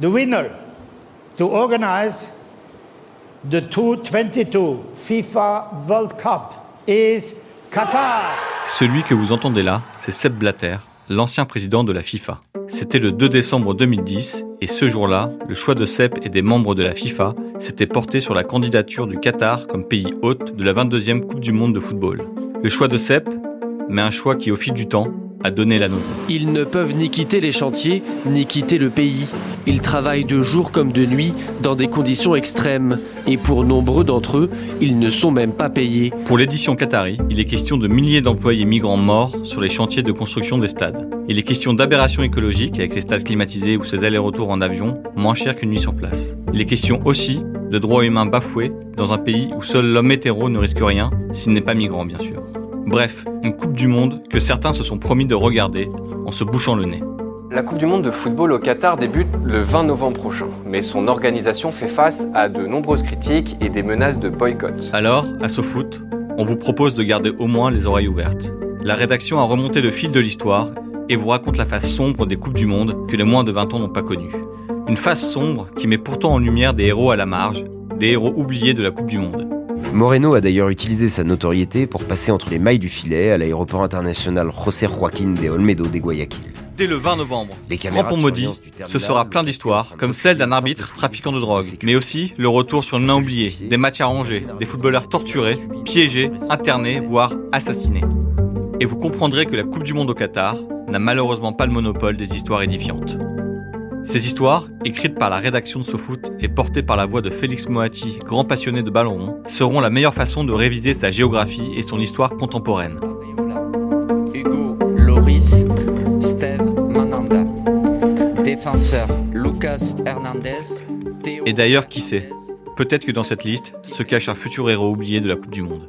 The winner to organize the 2022 FIFA World Cup is Qatar. Celui que vous entendez là, c'est Sepp Blatter, l'ancien président de la FIFA. C'était le 2 décembre 2010 et ce jour-là, le choix de Sepp et des membres de la FIFA s'était porté sur la candidature du Qatar comme pays hôte de la 22e Coupe du Monde de football. Le choix de Sepp, mais un choix qui au fil du temps a donné la nausée. Ils ne peuvent ni quitter les chantiers, ni quitter le pays. Ils travaillent de jour comme de nuit dans des conditions extrêmes. Et pour nombreux d'entre eux, ils ne sont même pas payés. Pour l'édition Qatari, il est question de milliers d'employés migrants morts sur les chantiers de construction des stades. Il est question d'aberrations écologiques avec ces stades climatisés ou ces allers-retours en avion moins chers qu'une nuit sur place. Il est question aussi de droits humains bafoués dans un pays où seul l'homme hétéro ne risque rien, s'il n'est pas migrant bien sûr. Bref, une Coupe du Monde que certains se sont promis de regarder en se bouchant le nez. La Coupe du Monde de football au Qatar débute le 20 novembre prochain, mais son organisation fait face à de nombreuses critiques et des menaces de boycott. Alors, à SoFoot, on vous propose de garder au moins les oreilles ouvertes. La rédaction a remonté le fil de l'histoire et vous raconte la face sombre des Coupes du Monde que les moins de 20 ans n'ont pas connues. Une face sombre qui met pourtant en lumière des héros à la marge, des héros oubliés de la Coupe du Monde. Moreno a d'ailleurs utilisé sa notoriété pour passer entre les mailles du filet à l'aéroport international José Joaquín de Olmedo de Guayaquil. Dès le 20 novembre, Crampon maudit, ce sera plein d'histoires, comme celle d'un arbitre trafiquant de drogue, mais aussi le retour sur le nain oublié, des matchs arrangés, des footballeurs torturés, piégés, internés, voire assassinés. Et vous comprendrez que la Coupe du Monde au Qatar n'a malheureusement pas le monopole des histoires édifiantes. Ces histoires, écrites par la rédaction de SoFoot et portées par la voix de Félix Moati, grand passionné de ballon rond, seront la meilleure façon de réviser sa géographie et son histoire contemporaine. Hugo Loris, Défenseur Lucas Hernandez. Et d'ailleurs, qui sait Peut-être que dans cette liste se cache un futur héros oublié de la Coupe du Monde.